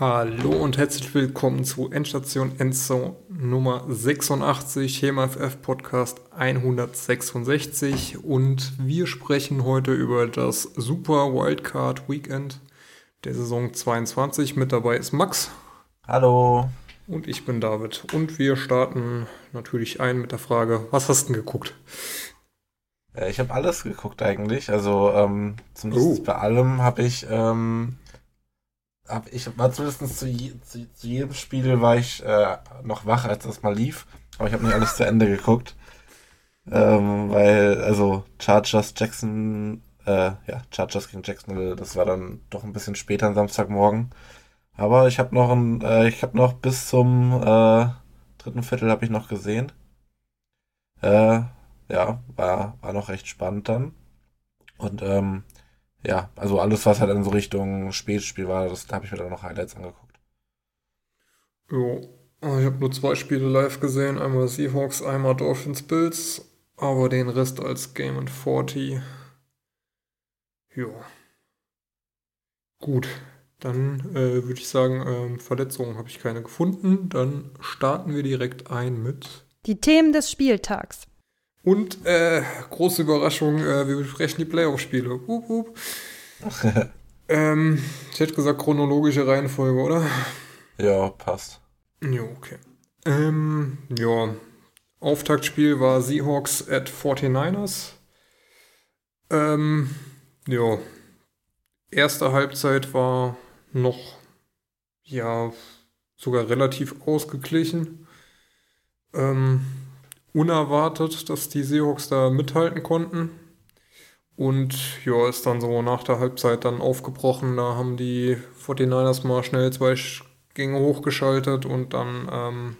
Hallo und herzlich willkommen zu Endstation Endzone Nummer 86, HMFF Podcast 166 und wir sprechen heute über das Super Wildcard Weekend der Saison 22. Mit dabei ist Max. Hallo. Und ich bin David. Und wir starten natürlich ein mit der Frage, was hast du denn geguckt? Ich habe alles geguckt eigentlich. Also ähm, zumindest oh. bei allem habe ich ähm, hab ich war zumindest zu, je, zu, zu, jedem Spiel war ich äh, noch wach, als das mal lief. Aber ich habe nicht alles zu Ende geguckt. Ähm, weil, also Chargers, Jackson, äh, ja, Chargers gegen Jacksonville, das war dann doch ein bisschen später am Samstagmorgen. Aber ich habe noch ein, äh, ich habe noch bis zum äh, dritten Viertel habe ich noch gesehen. Äh, ja, war, war noch recht spannend dann. Und ähm, ja, also alles, was halt in so Richtung Spätspiel war, das da habe ich mir dann noch Highlights angeguckt. Jo, ich habe nur zwei Spiele live gesehen, einmal Seahawks, einmal Dolphins Bills, aber den Rest als Game and 40. Jo. Gut, dann äh, würde ich sagen, äh, Verletzungen habe ich keine gefunden. Dann starten wir direkt ein mit die Themen des Spieltags. Und äh, große Überraschung, äh, wir besprechen die Playoff-Spiele. Ähm, ich hätte gesagt chronologische Reihenfolge, oder? Ja, passt. Ja, okay. Ähm, ja, Auftaktspiel war Seahawks at 49ers. Ähm, ja, erste Halbzeit war noch, ja, sogar relativ ausgeglichen. Ähm, unerwartet, dass die Seahawks da mithalten konnten. Und ja, ist dann so nach der Halbzeit dann aufgebrochen. Da haben die 49ers mal schnell zwei Gänge hochgeschaltet und dann ähm,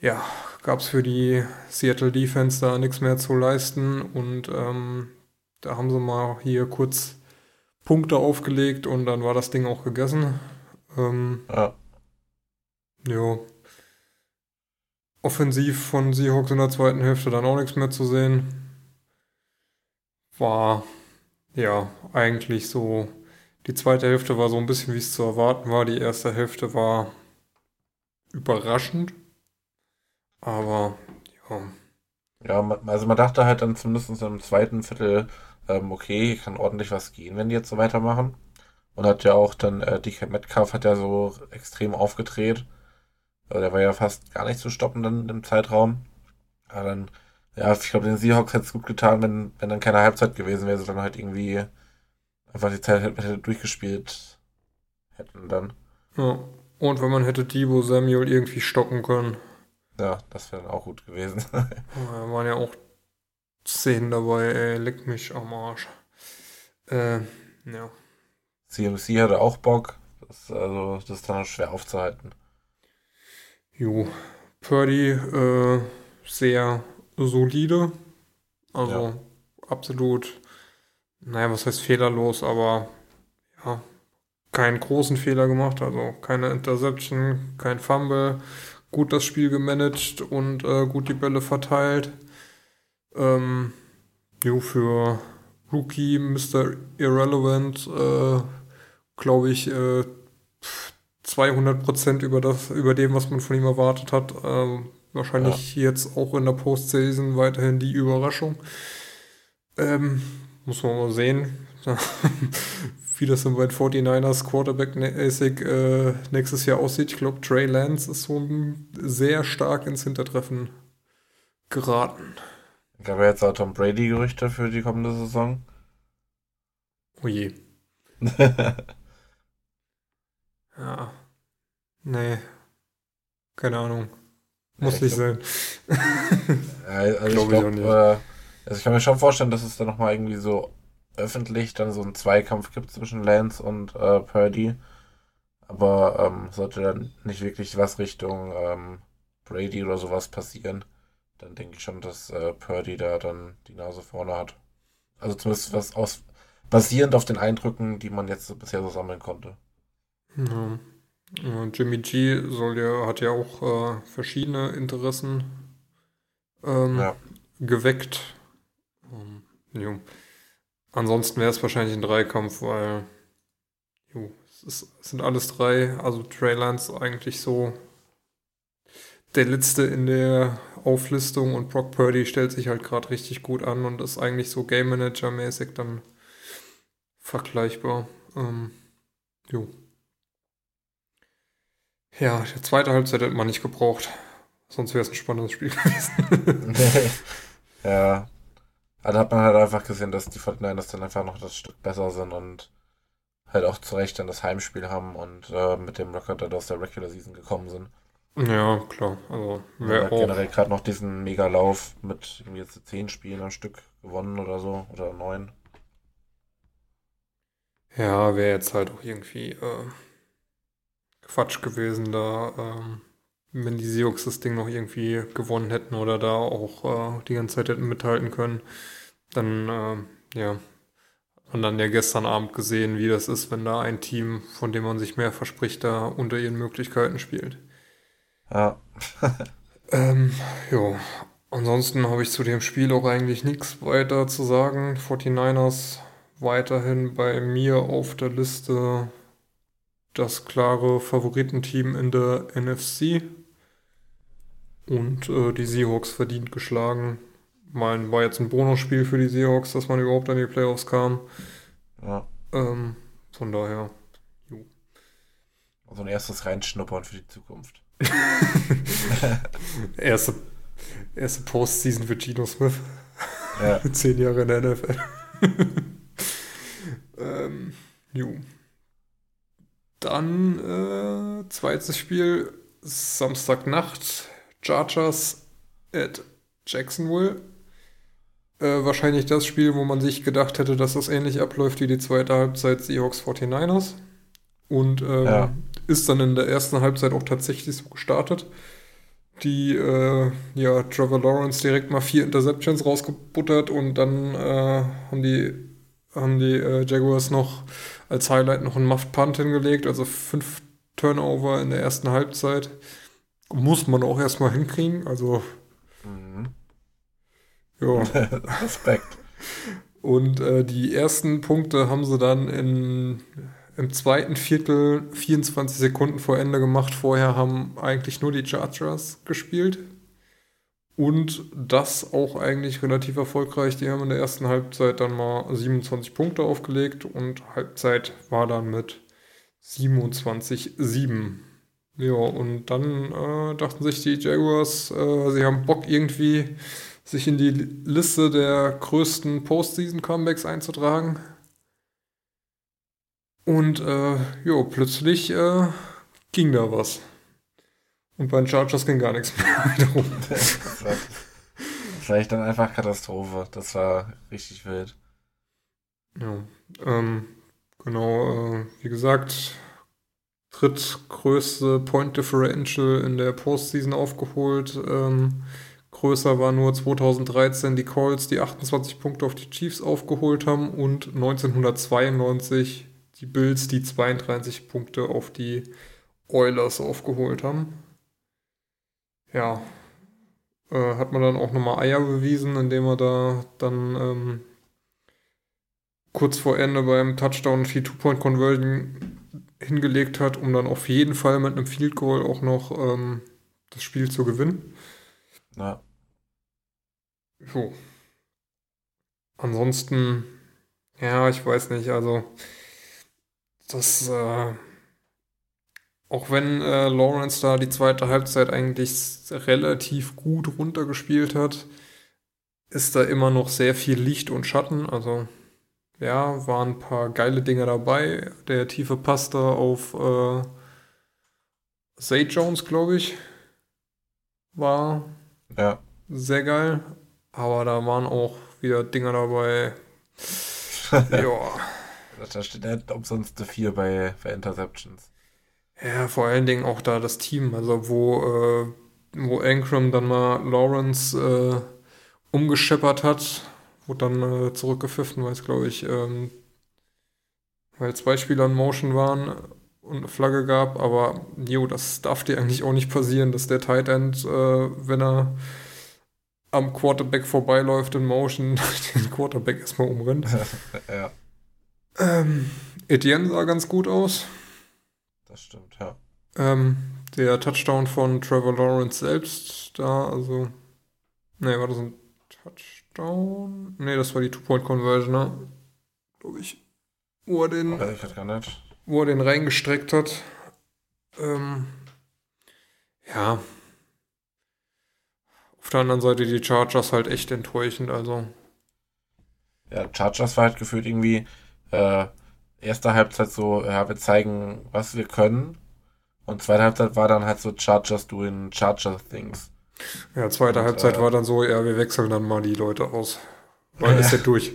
ja, gab es für die Seattle Defense da nichts mehr zu leisten. Und ähm, da haben sie mal hier kurz Punkte aufgelegt und dann war das Ding auch gegessen. Ähm, ja. Ja offensiv von Seahawks in der zweiten Hälfte dann auch nichts mehr zu sehen. War ja eigentlich so. Die zweite Hälfte war so ein bisschen wie es zu erwarten war. Die erste Hälfte war überraschend. Aber ja. Ja, also man dachte halt dann zumindest im zweiten Viertel, ähm, okay, kann ordentlich was gehen, wenn die jetzt so weitermachen. Und hat ja auch dann, äh, DK Metcalf hat ja so extrem aufgedreht. Der war ja fast gar nicht zu stoppen dann im Zeitraum. Aber dann, ja, ich glaube, den Seahawks hätte es gut getan, wenn, wenn dann keine Halbzeit gewesen wäre, sondern halt irgendwie einfach die Zeit hätte durchgespielt hätten dann. Ja. Und wenn man hätte Debo Samuel irgendwie stoppen können. Ja, das wäre dann auch gut gewesen. da waren ja auch Szenen dabei, ey, leck mich am Arsch. Äh, ja. CMC hatte auch Bock. Das, also, das ist dann schwer aufzuhalten. Jo, Purdy äh, sehr solide. Also ja. absolut, naja, was heißt fehlerlos, aber ja, keinen großen Fehler gemacht. Also keine Interception, kein Fumble. Gut das Spiel gemanagt und äh, gut die Bälle verteilt. Ähm, jo, für Rookie Mr. Irrelevant, äh, glaube ich, äh, 200 Prozent über das, über dem, was man von ihm erwartet hat. Ähm, wahrscheinlich ja. jetzt auch in der Postseason weiterhin die Überraschung. Ähm, muss man mal sehen, wie das dann bei 49ers Quarterback-mäßig äh, nächstes Jahr aussieht. Ich glaube, Trey Lance ist so sehr stark ins Hintertreffen geraten. Gab ja jetzt auch Tom Brady-Gerüchte für die kommende Saison. Oh je. Ja. Nee. Keine Ahnung. Muss ja, nicht glaub, sein. ja, also ich glaube, glaub, äh, also ich kann mir schon vorstellen, dass es da nochmal irgendwie so öffentlich dann so einen Zweikampf gibt zwischen Lance und äh, Purdy. Aber ähm, sollte dann nicht wirklich was Richtung ähm, Brady oder sowas passieren, dann denke ich schon, dass äh, Purdy da dann die Nase vorne hat. Also zumindest was aus basierend auf den Eindrücken, die man jetzt bisher so sammeln konnte. Ja. Jimmy G soll ja, hat ja auch äh, verschiedene Interessen ähm, ja. geweckt. Um, jo. Ansonsten wäre es wahrscheinlich ein Dreikampf, weil jo, es sind alles drei, also Trey Lance eigentlich so der letzte in der Auflistung und Brock Purdy stellt sich halt gerade richtig gut an und ist eigentlich so Game Manager mäßig dann vergleichbar. Ähm, jo. Ja, die zweite Halbzeit hätte man nicht gebraucht. Sonst wäre es ein spannendes Spiel gewesen. ja. Aber da hat man halt einfach gesehen, dass die 49ers dann einfach noch das Stück besser sind und halt auch zu Recht dann das Heimspiel haben und äh, mit dem Record dann aus der Regular Season gekommen sind. Ja, klar. Also, wer ja, auch. generell gerade noch diesen Mega-Lauf mit irgendwie jetzt zehn Spielen am Stück gewonnen oder so, oder neun. Ja, wäre jetzt halt auch irgendwie äh, Quatsch gewesen, da, ähm, wenn die Seahawks das Ding noch irgendwie gewonnen hätten oder da auch äh, die ganze Zeit hätten mithalten können. Dann, äh, ja, man dann ja gestern Abend gesehen, wie das ist, wenn da ein Team, von dem man sich mehr verspricht, da unter ihren Möglichkeiten spielt. Ja. ähm, jo. Ansonsten habe ich zu dem Spiel auch eigentlich nichts weiter zu sagen. 49ers weiterhin bei mir auf der Liste das klare Favoritenteam in der NFC. Und äh, die Seahawks verdient geschlagen. Mein war jetzt ein Bonusspiel für die Seahawks, dass man überhaupt an die Playoffs kam. Ja. Ähm, von daher, jo. Also ein erstes Reinschnuppern für die Zukunft. erste, erste Postseason für Gino Smith. Ja. Zehn Jahre in der NFL. ähm, jo. Dann äh, zweites Spiel, Samstagnacht, Chargers at Jacksonville. Äh, wahrscheinlich das Spiel, wo man sich gedacht hätte, dass das ähnlich abläuft wie die zweite Halbzeit Seahawks 49ers. Und ähm, ja ist dann in der ersten Halbzeit auch tatsächlich so gestartet. Die, äh, ja, Trevor Lawrence direkt mal vier Interceptions rausgebuttert und dann äh, haben die, haben die äh, Jaguars noch als Highlight noch einen Muffed Punt hingelegt, also fünf Turnover in der ersten Halbzeit. Muss man auch erstmal hinkriegen, also. Mhm. Ja. Respekt. Und äh, die ersten Punkte haben sie dann in im zweiten Viertel 24 Sekunden vor Ende gemacht. Vorher haben eigentlich nur die Chargers gespielt. Und das auch eigentlich relativ erfolgreich. Die haben in der ersten Halbzeit dann mal 27 Punkte aufgelegt und Halbzeit war dann mit 27-7. Ja, und dann äh, dachten sich die Jaguars, äh, sie haben Bock irgendwie, sich in die Liste der größten Postseason-Comebacks einzutragen. Und äh, jo, plötzlich äh, ging da was. Und bei den Chargers ging gar nichts mehr wiederum. das war vielleicht dann einfach Katastrophe. Das war richtig wild. Ja, ähm, genau, äh, wie gesagt, drittgrößte Point Differential in der Postseason aufgeholt. Ähm, größer war nur 2013 die Colts, die 28 Punkte auf die Chiefs aufgeholt haben und 1992 die Bills, die 32 Punkte auf die Oilers aufgeholt haben. Ja, äh, hat man dann auch nochmal Eier bewiesen, indem er da dann ähm, kurz vor Ende beim Touchdown die Two-Point-Conversion hingelegt hat, um dann auf jeden Fall mit einem Field Goal auch noch ähm, das Spiel zu gewinnen. Ja. So. Ansonsten, ja, ich weiß nicht, also das, äh, auch wenn äh, Lawrence da die zweite Halbzeit eigentlich relativ gut runtergespielt hat, ist da immer noch sehr viel Licht und Schatten. Also, ja, waren ein paar geile Dinge dabei. Der tiefe Pass da auf äh, Zay Jones, glaube ich, war ja. sehr geil. Aber da waren auch wieder Dinge dabei. ja. Da steht nicht umsonst eine 4 bei, bei Interceptions. Ja, vor allen Dingen auch da das Team, also wo, äh, wo Ankram dann mal Lawrence äh, umgescheppert hat, wurde dann äh, zurückgepfiffen, weil es, glaube ich, ähm, weil zwei Spieler in Motion waren und eine Flagge gab, aber jo, das darf dir eigentlich auch nicht passieren, dass der Tight End, äh, wenn er am Quarterback vorbeiläuft in Motion, den Quarterback erstmal umrennt. ja. Ähm, Etienne sah ganz gut aus. Das stimmt, ja. Ähm, der Touchdown von Trevor Lawrence selbst, da, also. Ne, war das ein Touchdown? Ne, das war die Two-Point-Conversion, ne? Glaube ich. Wo er den. Weiß ich gar nicht. Wo er den reingestreckt hat. Ähm, ja. Auf der anderen Seite die Chargers halt echt enttäuschend, also. Ja, Chargers war halt gefühlt irgendwie äh, erste Halbzeit so, ja, wir zeigen, was wir können. Und zweite Halbzeit war dann halt so Chargers doing Charger Things. Ja, zweite Und, Halbzeit äh, war dann so, ja, wir wechseln dann mal die Leute aus. Weil ist ja durch.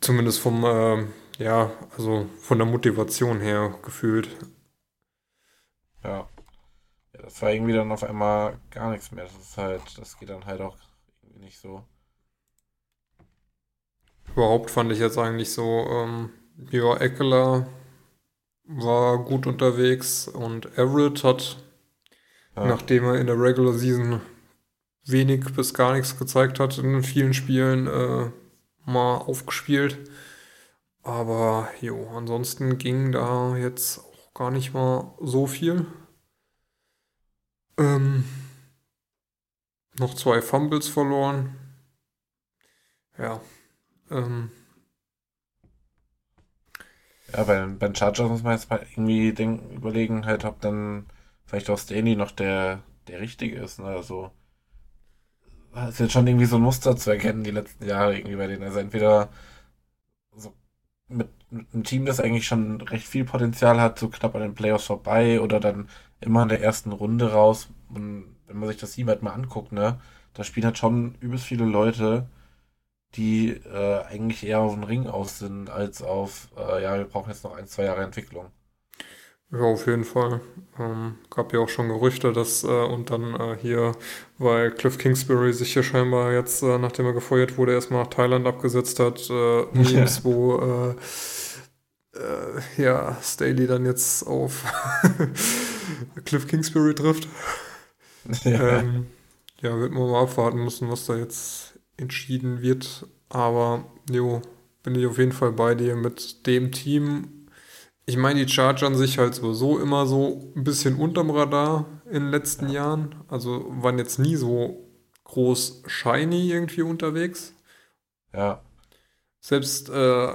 Zumindest vom, ähm, ja, also von der Motivation her gefühlt. Ja. ja. Das war irgendwie dann auf einmal gar nichts mehr. Das ist halt, das geht dann halt auch irgendwie nicht so. Überhaupt fand ich jetzt eigentlich so, ähm, ja, Eckler war gut unterwegs und Everett hat, Ja. nachdem er in der Regular Season wenig bis gar nichts gezeigt hat in vielen Spielen, äh, mal aufgespielt. Aber jo, ansonsten ging da jetzt auch gar nicht mal so viel. Ähm, noch zwei Fumbles verloren. Ja. Ähm, Ja, bei, bei den Chargers muss man jetzt mal irgendwie denken, überlegen, halt, ob dann vielleicht auch Stanley noch der, der Richtige ist. Ne? Also, ist jetzt schon irgendwie so ein Muster zu erkennen, die letzten Jahre irgendwie bei denen. Also entweder so mit, mit einem Team, das eigentlich schon recht viel Potenzial hat, so knapp an den Playoffs vorbei oder dann immer in der ersten Runde raus. Und wenn man sich das Team halt mal anguckt, ne, da spielen halt schon übelst viele Leute, die äh, eigentlich eher auf den Ring aus sind, als auf, äh, ja, wir brauchen jetzt noch ein, zwei Jahre Entwicklung. Ja, auf jeden Fall. Ähm, gab ja auch schon Gerüchte, dass äh, und dann äh, hier, weil Cliff Kingsbury sich hier scheinbar jetzt, äh, nachdem er gefeuert wurde, erstmal nach Thailand abgesetzt hat, äh, Memes, wo äh, äh, ja, Staley dann jetzt auf Cliff Kingsbury trifft. ja. Ähm, ja, wird man mal abwarten müssen, was da jetzt entschieden wird. Aber jo, bin ich auf jeden Fall bei dir mit dem Team. Ich meine, die Chargers an sich halt sowieso immer so ein bisschen unterm Radar in den letzten Jahren. Also waren jetzt nie so groß shiny irgendwie unterwegs. ja, Selbst äh,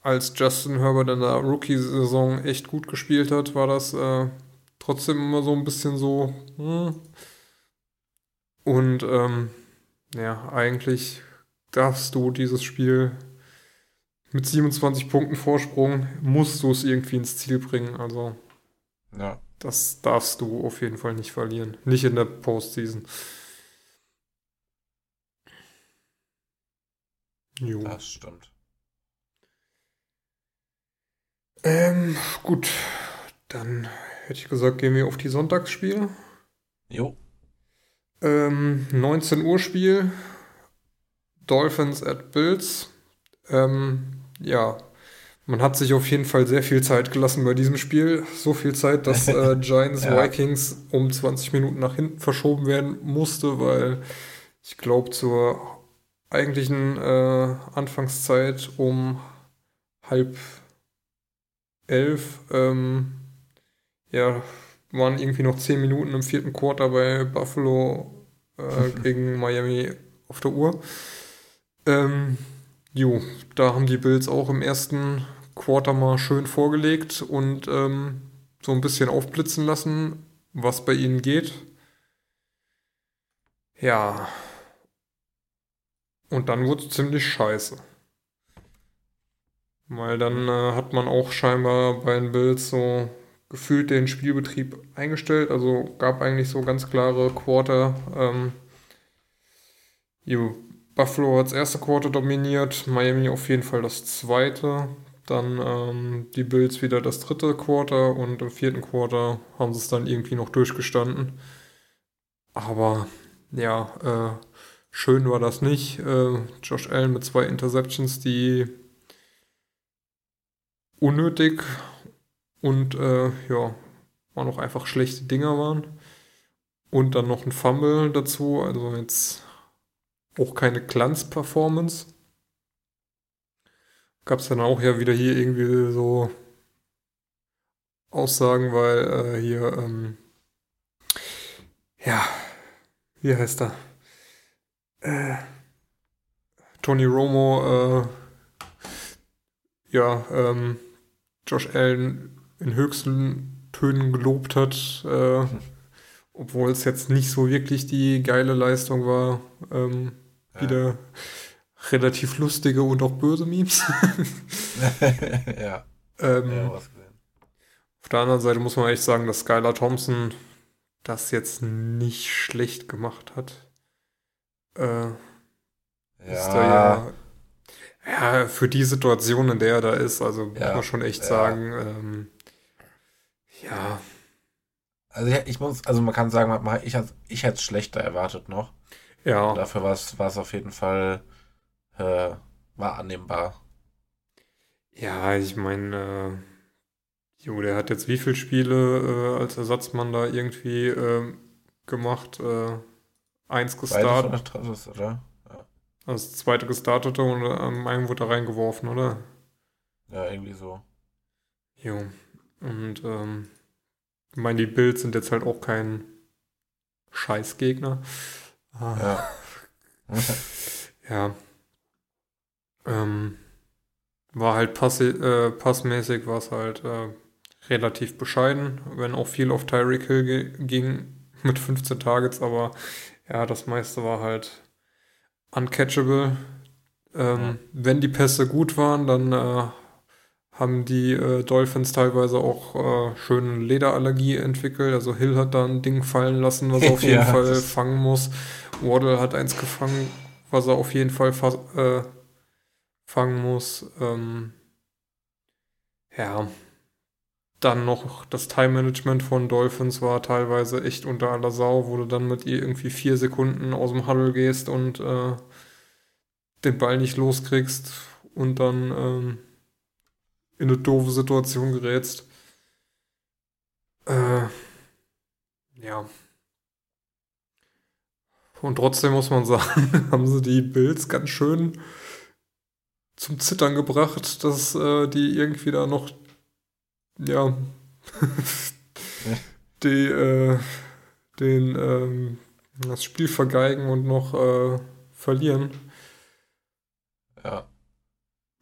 als Justin Herbert in der Rookie-Saison echt gut gespielt hat, war das äh, trotzdem immer so ein bisschen so. Hm. Und ähm, ja, eigentlich darfst du dieses Spiel mit 27 Punkten Vorsprung, musst du es irgendwie ins Ziel bringen. Also ja. das darfst du auf jeden Fall nicht verlieren. Nicht in der Postseason. Jo. Das stimmt. Ähm, gut. Dann hätte ich gesagt, gehen wir auf die Sonntagsspiele. Jo. Ähm, 19 Uhr Spiel. Dolphins at Bills. Ähm, ja, man hat sich auf jeden Fall sehr viel Zeit gelassen bei diesem Spiel. So viel Zeit, dass äh, Giants Ja. Vikings um 20 Minuten nach hinten verschoben werden musste, weil ich glaube zur eigentlichen äh, Anfangszeit um halb elf ähm, ja, waren irgendwie noch 10 Minuten im vierten Quarter bei Buffalo äh, gegen Miami auf der Uhr. Ähm, jo, da haben die Bills auch im ersten Quarter mal schön vorgelegt und ähm, so ein bisschen aufblitzen lassen, was bei ihnen geht. Ja. Und dann wurde es ziemlich scheiße. Weil dann äh, hat man auch scheinbar bei den Bills so gefühlt den Spielbetrieb eingestellt. Also gab eigentlich so ganz klare Quarter. Ähm, Buffalo hat das erste Quarter dominiert, Miami auf jeden Fall das zweite. Dann ähm, die Bills wieder das dritte Quarter und im vierten Quarter haben sie es dann irgendwie noch durchgestanden. Aber ja, äh, schön war das nicht. Äh, Josh Allen mit zwei Interceptions, die unnötig und äh, ja, waren auch einfach schlechte Dinger waren. Und dann noch ein Fumble dazu, also jetzt auch keine Glanz-Performance. Gab es dann auch ja wieder hier irgendwie so Aussagen, weil äh, hier, ähm, ja, wie heißt er? Äh, Tony Romo, äh, ja, ähm, Josh Allen in höchsten Tönen gelobt hat, äh, obwohl es jetzt nicht so wirklich die geile Leistung war. Ähm, ja. Wieder relativ lustige und auch böse Memes. ja. Ähm, ja auf der anderen Seite muss man echt sagen, dass Skylar Thompson das jetzt nicht schlecht gemacht hat. Äh, ja. Ja, ja, für die Situation, in der er da ist, also muss man schon echt sagen, ähm, ja. Also ich, muss, also man kann sagen, ich, ich hätte es schlechter erwartet noch. Ja. Und dafür war es auf jeden Fall äh, war annehmbar. Ja, ich meine, äh, jo, der hat jetzt wie viele Spiele äh, als Ersatzmann da irgendwie äh, gemacht? Äh, eins gestartet. Drittes, oder? Ja. Also das zweite gestartete und am einen wurde er reingeworfen, oder? Ja, irgendwie so. Jo. Und ähm, ich meine, die Bills sind jetzt halt auch kein Scheißgegner. Ah. Ja. ja. Ähm, war halt passi äh, passmäßig, war es halt äh, relativ bescheiden, wenn auch viel auf Tyreek Hill ging mit 15 Targets, aber ja, das meiste war halt uncatchable. Ähm, ja. Wenn die Pässe gut waren, dann äh, haben die äh, Dolphins teilweise auch äh, schön Lederallergie entwickelt. Also Hill hat da ein Ding fallen lassen, was er auf jeden ja, Fall fangen muss. Waddle hat eins gefangen, was er auf jeden Fall äh, fangen muss. Ähm, ja, dann noch das Time-Management von Dolphins war teilweise echt unter aller Sau, wo du dann mit ihr irgendwie vier Sekunden aus dem Huddle gehst und äh, den Ball nicht loskriegst und dann ähm, in eine doofe Situation gerätst. Äh, ja. Und trotzdem muss man sagen, haben sie die Bills ganz schön zum Zittern gebracht, dass äh, die irgendwie da noch, ja, die, äh, den, ähm, das Spiel vergeigen und noch äh, verlieren.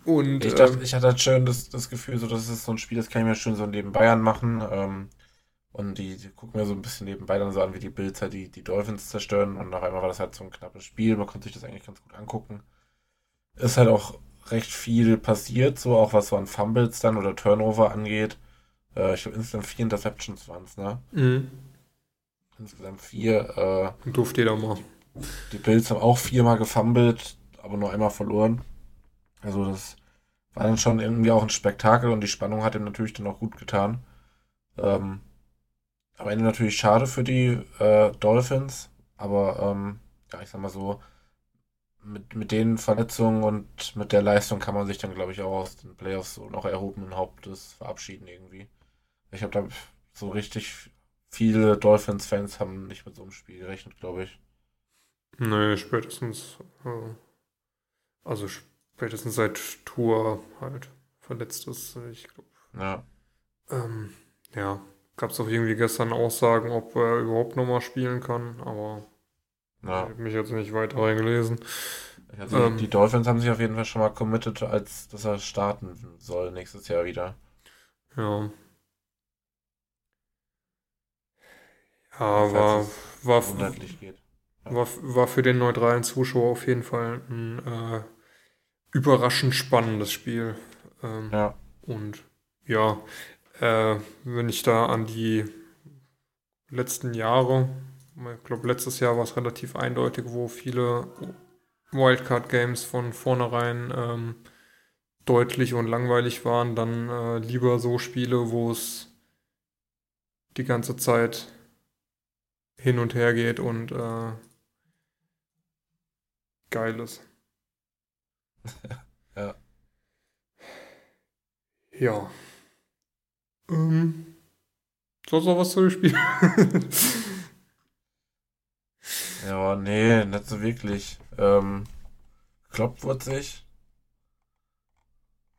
Und, ich, dachte, ähm, ich hatte halt schön das, das Gefühl, so, das ist so ein Spiel, das kann ich mir schön so neben Bayern machen. Ähm, und die, die, gucken mir so ein bisschen nebenbei dann so an, wie die Bills halt die, die Dolphins zerstören. Und nach einmal war das halt so ein knappes Spiel. Man konnte sich das eigentlich ganz gut angucken. Ist halt auch recht viel passiert, so auch was so an Fumbles dann oder Turnover angeht. Äh, ich glaube, insgesamt vier Interceptions waren es, ne? Mhm. Insgesamt vier. Äh, Durfte jeder mal. Die, die Bills haben auch viermal gefumbled, aber nur einmal verloren. Also das war dann schon irgendwie auch ein Spektakel und die Spannung hat ihm natürlich dann auch gut getan. Ähm, am Ende natürlich schade für die äh, Dolphins, aber ähm, ja, ich sag mal so, mit, mit den Verletzungen und mit der Leistung kann man sich dann, glaube ich, auch aus den Playoffs so noch erhobenen Hauptes verabschieden irgendwie. Ich habe da so richtig viele Dolphins-Fans haben nicht mit so einem Spiel gerechnet, glaube ich. Nee, spätestens. Äh, also spätestens seit Tour halt verletzt ist, ich glaube. Ja. Ähm, ja, gab es auch irgendwie gestern Aussagen, ob er überhaupt nochmal spielen kann, aber ja. Ich habe mich jetzt nicht weiter reingelesen. Also ähm, die Dolphins haben sich auf jeden Fall schon mal committed, als dass er starten soll nächstes Jahr wieder. Ja. Ja, war, war, ja. war, war für den neutralen Zuschauer auf jeden Fall ein äh, überraschend spannendes Spiel. Ähm, ja. Und ja, äh, wenn ich da an die letzten Jahre ich glaube, letztes Jahr war es relativ eindeutig, wo viele Wildcard-Games von vornherein ähm, deutlich und langweilig waren. Dann äh, lieber so Spiele, wo es die ganze Zeit hin und her geht und äh, geil ist. ja. Ja. Ähm, sonst noch was zu dem Spiel? Ja, nee, nicht so wirklich. Ähm, kloppt wird sich.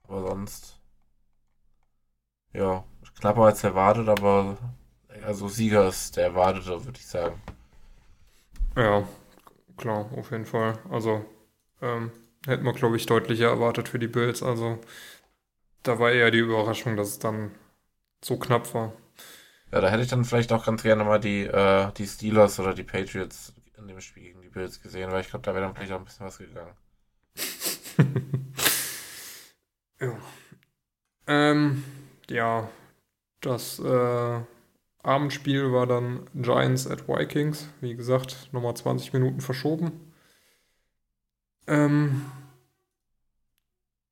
Aber sonst. Ja, knapper als erwartet, aber also Sieger ist der erwartete, würde ich sagen. Ja, klar, auf jeden Fall. Also ähm, hätten wir, glaube ich, deutlicher erwartet für die Bills. Also da war eher die Überraschung, dass es dann so knapp war. Ja, da hätte ich dann vielleicht auch ganz gerne mal die, äh, die Steelers oder die Patriots in dem Spiel gegen die Bills gesehen, weil ich glaube, da wäre dann vielleicht auch ein bisschen was gegangen. ja. Ähm, ja, das äh, Abendspiel war dann Giants at Vikings. Wie gesagt, nochmal 20 Minuten verschoben. Ähm,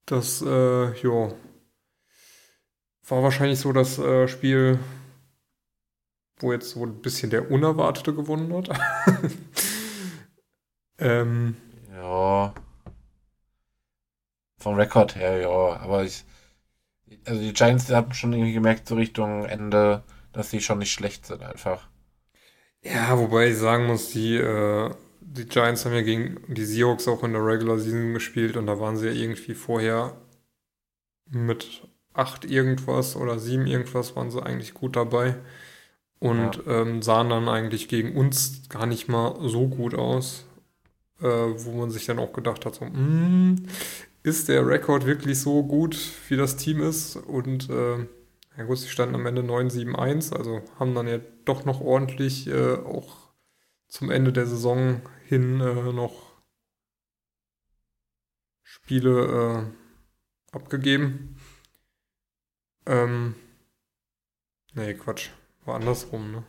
das, äh, ja, war wahrscheinlich so das äh, Spiel, wo jetzt so ein bisschen der Unerwartete gewonnen hat. ähm, ja. Vom Rekord her, ja. Aber ich, also die Giants haben schon irgendwie gemerkt, so Richtung Ende, dass sie schon nicht schlecht sind, einfach. Ja, wobei ich sagen muss, die, äh, die Giants haben ja gegen die Seahawks auch in der Regular Season gespielt und da waren sie ja irgendwie vorher mit acht irgendwas oder sieben irgendwas waren sie eigentlich gut dabei und ja. ähm, sahen dann eigentlich gegen uns gar nicht mal so gut aus, äh, wo man sich dann auch gedacht hat, so, mm, ist der Rekord wirklich so gut, wie das Team ist? Und äh, ja gut, sie standen am Ende 9-7-1, also haben dann ja doch noch ordentlich äh, auch zum Ende der Saison hin äh, noch Spiele äh, abgegeben. Ähm, nee, Quatsch. War andersrum, ne?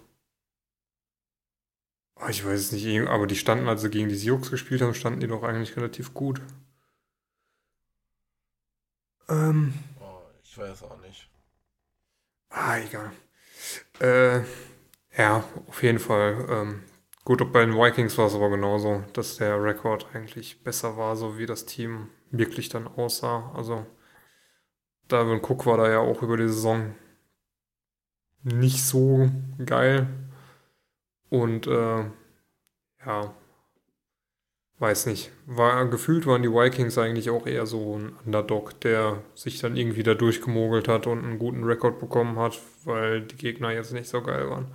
Oh, ich weiß es nicht, aber die standen, als sie gegen die Sioux gespielt haben, standen die doch eigentlich relativ gut. Ähm. Oh, ich weiß auch nicht. Ah, egal. Äh, ja, auf jeden Fall. Ähm, gut, bei den Vikings war es aber genauso, dass der Rekord eigentlich besser war, so wie das Team wirklich dann aussah. Also, Dalvin Cook war da ja auch über die Saison nicht so geil. Und äh, ja, weiß nicht. War, gefühlt waren die Vikings eigentlich auch eher so ein Underdog, der sich dann irgendwie da durchgemogelt hat und einen guten Rekord bekommen hat, weil die Gegner jetzt nicht so geil waren.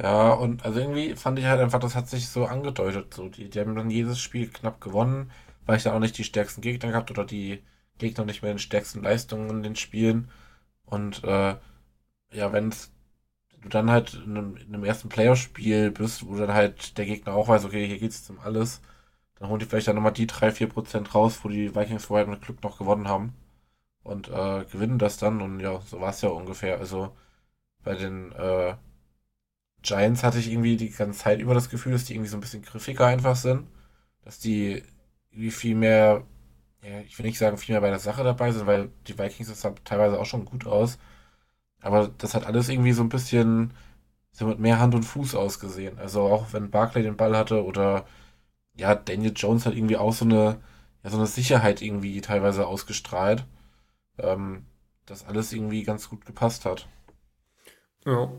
Ja, und also irgendwie fand ich halt einfach, das hat sich so angedeutet. So, die, die haben dann jedes Spiel knapp gewonnen, weil ich dann auch nicht die stärksten Gegner gehabt oder die Gegner nicht mehr den stärksten Leistungen in den Spielen. Und äh, ja, wenn du dann halt in einem, in einem ersten Playoff-Spiel bist, wo dann halt der Gegner auch weiß, okay, hier geht's um alles, dann holen die vielleicht dann nochmal die 3-4% raus, wo die Vikings vorher mit Glück noch gewonnen haben. Und äh, gewinnen das dann. Und ja, so war es ja ungefähr. Also bei den äh, Giants hatte ich irgendwie die ganze Zeit über das Gefühl, dass die irgendwie so ein bisschen griffiger einfach sind. Dass die irgendwie viel mehr ja, ich will nicht sagen, viel mehr bei der Sache dabei sind, weil die Vikings das teilweise auch schon gut aus. Aber das hat alles irgendwie so ein bisschen so mit mehr Hand und Fuß ausgesehen. Also auch wenn Barclay den Ball hatte oder ja, Daniel Jones hat irgendwie auch so eine, ja, so eine Sicherheit irgendwie teilweise ausgestrahlt, ähm, dass alles irgendwie ganz gut gepasst hat. Ja,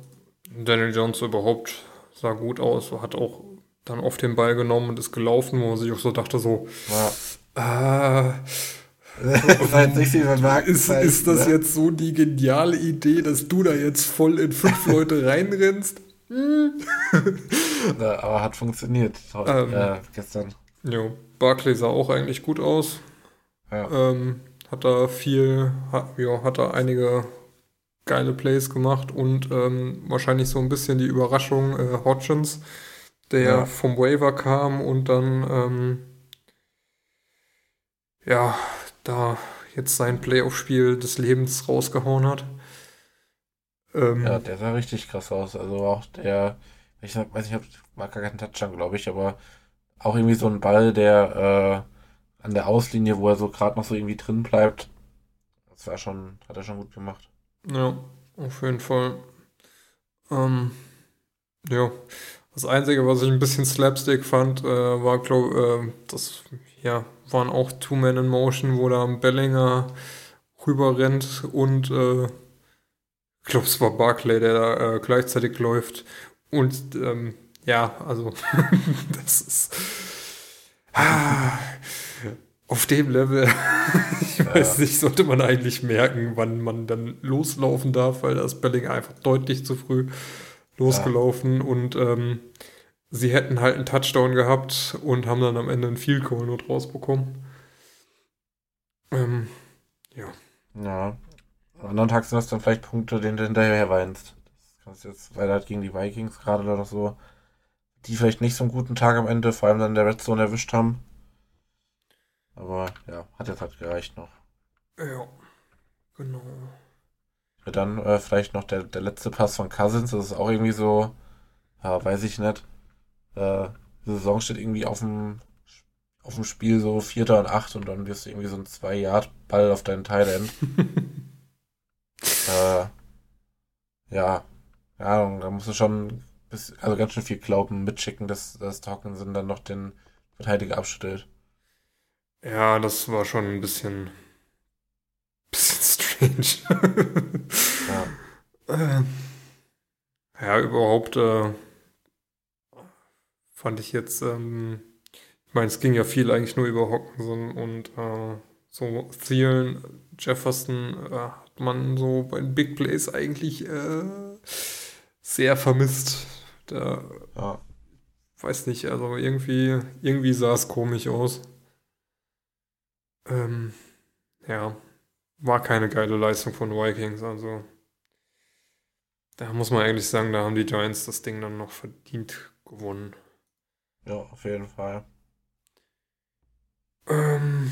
Daniel Jones überhaupt sah gut aus, hat auch dann oft den Ball genommen und ist gelaufen, wo man sich auch so dachte, so, ja. Ah. ist, ist das ne? jetzt so die geniale Idee, dass du da jetzt voll in fünf Leute reinrennst? ja, aber hat funktioniert ähm, äh, gestern. Jo, Barclay sah auch eigentlich gut aus. Ja. Ähm, hat da viel, hat, ja, hat da einige geile Plays gemacht und ähm, wahrscheinlich so ein bisschen die Überraschung äh, Hodgins, der ja. vom Waiver kam und dann ähm, ja, da jetzt sein Playoff-Spiel des Lebens rausgehauen hat. Ähm, ja, der sah richtig krass aus. Also auch der, ich weiß nicht, ich mag gar keinen Touchdown, glaube ich, aber auch irgendwie so ein Ball, der äh, an der Auslinie, wo er so gerade noch so irgendwie drin bleibt. Das war schon, hat er schon gut gemacht. Ja, auf jeden Fall. Ähm, ja, das Einzige, was ich ein bisschen Slapstick fand, äh, war, glaube äh, das ja, waren auch Two Men in Motion, wo da ein Bellinger rüber rennt und äh, ich glaube, es war Barclay, der da äh, gleichzeitig läuft. Und ähm, ja, also das ist. Ah, auf dem Level, ich weiß ja. nicht, sollte man eigentlich merken, wann man dann loslaufen darf, weil das Spelling einfach deutlich zu früh losgelaufen ja. und ähm, sie hätten halt einen Touchdown gehabt und haben dann am Ende einen Field Goal nur draus bekommen. Ähm, ja. Ja. Am anderen Tag sind das dann vielleicht Punkte, denen du hinterher weinst. Das kannst jetzt, weil halt gegen die Vikings gerade oder so, die vielleicht nicht so einen guten Tag am Ende, vor allem dann in der Red Zone erwischt haben. Aber ja, hat jetzt halt gereicht noch. Ja, genau. Ja, dann äh, vielleicht noch der, der letzte Pass von Cousins, das ist auch irgendwie so, ja, weiß ich nicht. Äh, die Saison steht irgendwie auf dem, auf dem Spiel so Vierter und Acht und dann wirst du irgendwie so ein Zwei-Yard-Ball auf deinen Thailand. äh, ja, ja, da musst du schon bis, also ganz schön viel Glauben mitschicken, dass, dass Hawkinson dann noch den Verteidiger abschüttelt. Ja, das war schon ein bisschen, bisschen strange. ja. Äh, ja, überhaupt äh, fand ich jetzt, ähm, ich meine, es ging ja viel eigentlich nur über Hawkinson und äh, so Thielen, Jefferson äh, hat man so bei den Big Plays eigentlich äh, sehr vermisst. Da, ja. weiß nicht, also irgendwie, irgendwie sah es komisch aus. Ähm, ja, war keine geile Leistung von Vikings. Also da muss man eigentlich sagen, da haben die Giants das Ding dann noch verdient gewonnen. Ja, auf jeden Fall. Ähm,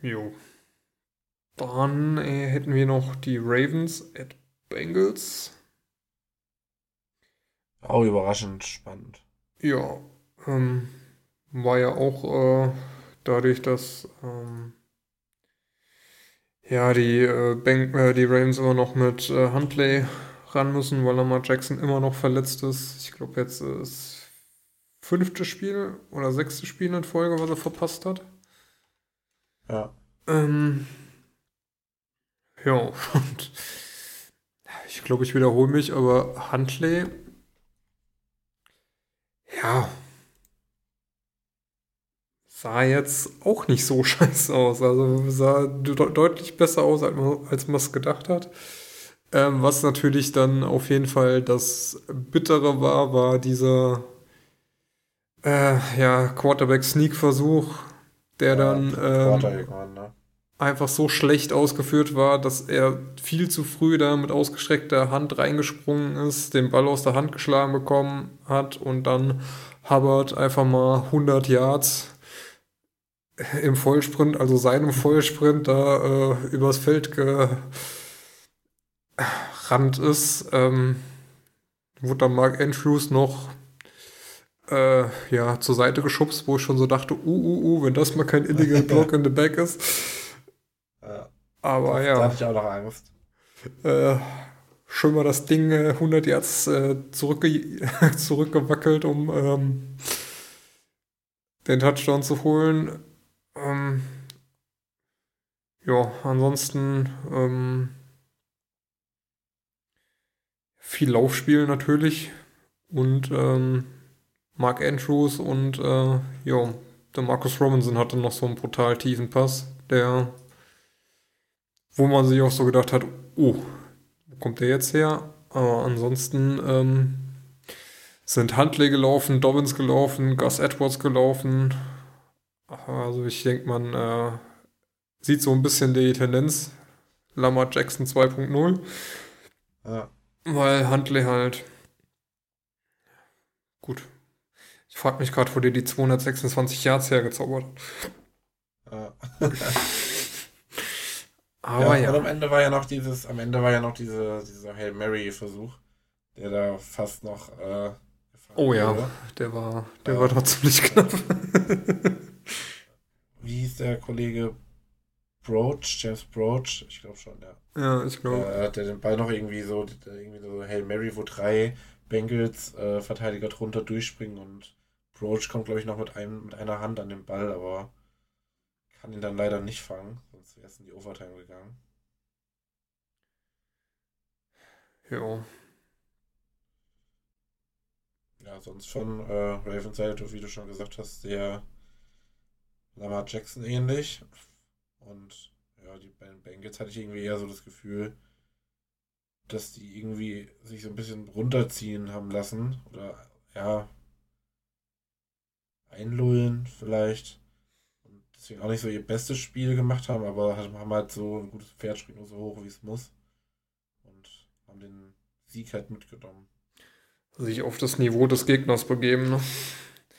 jo. Dann äh, hätten wir noch die Ravens at Bengals. Auch überraschend spannend. Ja, ähm, war ja auch äh, dadurch, dass ähm, ja die, äh, Bank, äh, die Ravens immer noch mit äh, Huntley ran müssen, weil Lamar Jackson immer noch verletzt ist. Ich glaube, jetzt ist fünfte Spiel oder sechste Spiel in Folge, was er verpasst hat. Ja. Ähm, ja, und ich glaube, ich wiederhole mich, aber Huntley, ja, sah jetzt auch nicht so scheiße aus. Also sah de deutlich besser aus, als man, als man es gedacht hat. Ähm, was natürlich dann auf jeden Fall das Bittere war, war dieser äh, ja, Quarterback-Sneak-Versuch, der ja, dann ähm, ne? einfach so schlecht ausgeführt war, dass er viel zu früh da mit ausgestreckter Hand reingesprungen ist, den Ball aus der Hand geschlagen bekommen hat und dann Hubbard einfach mal 100 Yards im Vollsprint, also seinem Vollsprint, da äh, übers Feld gerannt ist. Ähm, wurde dann Mark Andrews noch äh, ja, zur Seite geschubst, wo ich schon so dachte, uh, uh, uh, wenn das mal kein illegal Block in the back ist. Ja. Aber ja. Da hatte ich auch noch Angst. Äh, schon mal das Ding äh, 100 Yards äh, zurückge zurückgewackelt, um ähm, den Touchdown zu holen. Ähm, ja, ansonsten ähm, viel Laufspiel natürlich und ähm, Mark Andrews und äh, ja, der Marcus Robinson hatte noch so einen brutal tiefen Pass, der wo man sich auch so gedacht hat, oh, wo kommt der jetzt her? Aber ansonsten ähm, sind Huntley gelaufen, Dobbins gelaufen, Gus Edwards gelaufen, also ich denke, man äh, sieht so ein bisschen die Tendenz Lamar Jackson 2.0. Ja. Weil Huntley halt. Gut. Ich frage mich gerade, wo dir die 226 Yards hergezaubert hat. Ja. Aber ja, ja. Und am Ende war ja noch dieses, am Ende war ja noch diese, dieser Hail Mary-Versuch, der da fast noch. Äh, oh ja, wurde. der war, der ja. war doch ziemlich knapp. der Kollege Broach, James Broach, ich glaube schon, ja. Ja, ich glaube. Äh, hat der den Ball noch irgendwie so, irgendwie so Hail Mary, wo drei Bengals äh, Verteidiger drunter durchspringen und Broach kommt, glaube ich, noch mit, einem, mit einer Hand an den Ball, aber kann ihn dann leider nicht fangen, sonst wäre es in die Overtime gegangen. Ja. Ja, sonst von äh, Ravens Seite, wie du schon gesagt hast, sehr Lamar Jackson ähnlich. Und ja, die Bengals hatte ich irgendwie eher so das Gefühl, dass die irgendwie sich so ein bisschen runterziehen haben lassen. Oder ja, einlullen vielleicht. Und deswegen auch nicht so ihr bestes Spiel gemacht haben, aber haben halt so ein gutes Pferd springt nur so hoch, wie es muss. Und haben den Sieg halt mitgenommen. Sich auf das Niveau des Gegners begeben, ne?